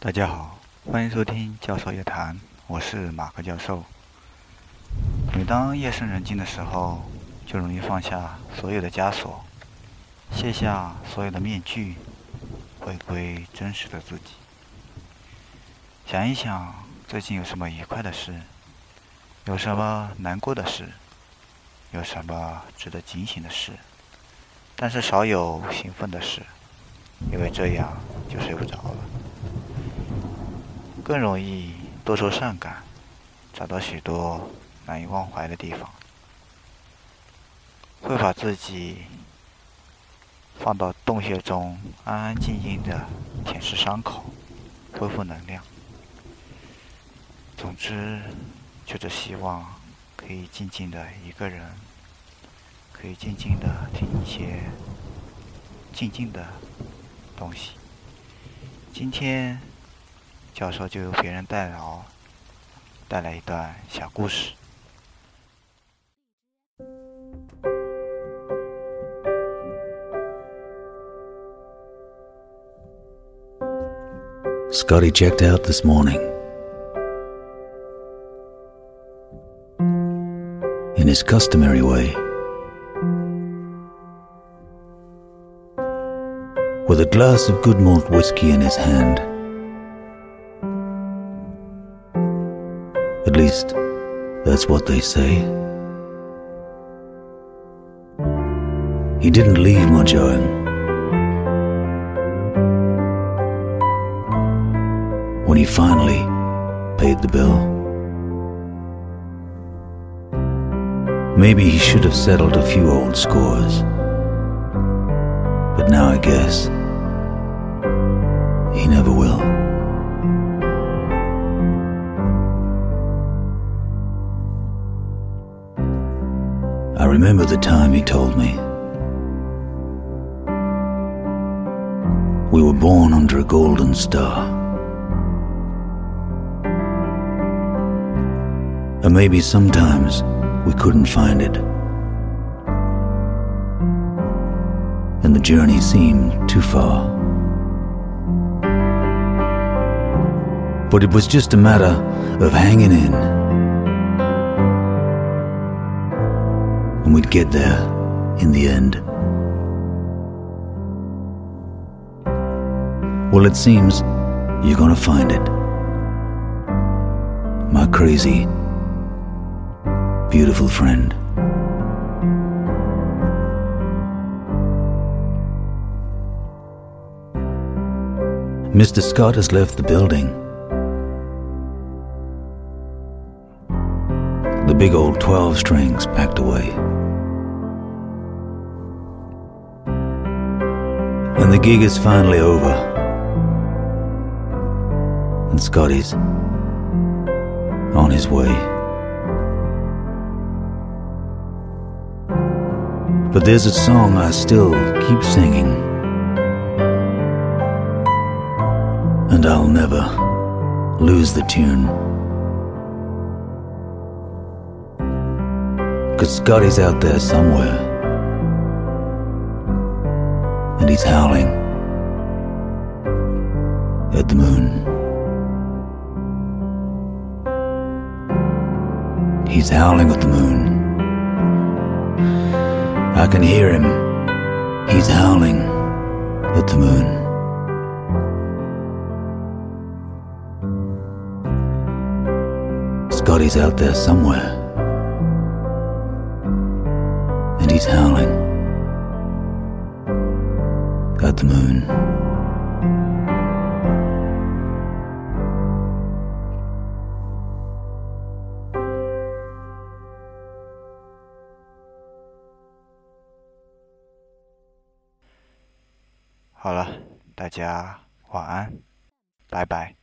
大家好，欢迎收听教授夜谈，我是马克教授。每当夜深人静的时候，就容易放下所有的枷锁，卸下所有的面具，回归真实的自己。想一想，最近有什么愉快的事？有什么难过的事？有什么值得警醒的事？但是少有兴奋的事，因为这样就睡不着了。更容易多愁善感，找到许多难以忘怀的地方，会把自己放到洞穴中，安安静静的舔舐伤口，恢复能量。总之，就是希望可以静静的一个人，可以静静的听一些静静的东西。今天。教授就由别人代劳，带来一段小故事。Scotty checked out this morning. In his customary way. With a glass of good malt whiskey in his hand. At least, that's what they say. He didn't leave much owing. When he finally paid the bill. Maybe he should have settled a few old scores. But now I guess he never will. I remember the time he told me. We were born under a golden star. And maybe sometimes we couldn't find it. And the journey seemed too far. But it was just a matter of hanging in. And we'd get there in the end. Well, it seems you're gonna find it. My crazy, beautiful friend. Mr. Scott has left the building. The big old 12 strings packed away. And the gig is finally over. And Scotty's on his way. But there's a song I still keep singing. And I'll never lose the tune. Cause Scotty's out there somewhere and he's howling at the moon. He's howling at the moon. I can hear him. He's howling at the moon. Scotty's out there somewhere. And he's howling at the moon. Hola, 大家晚安，拜拜。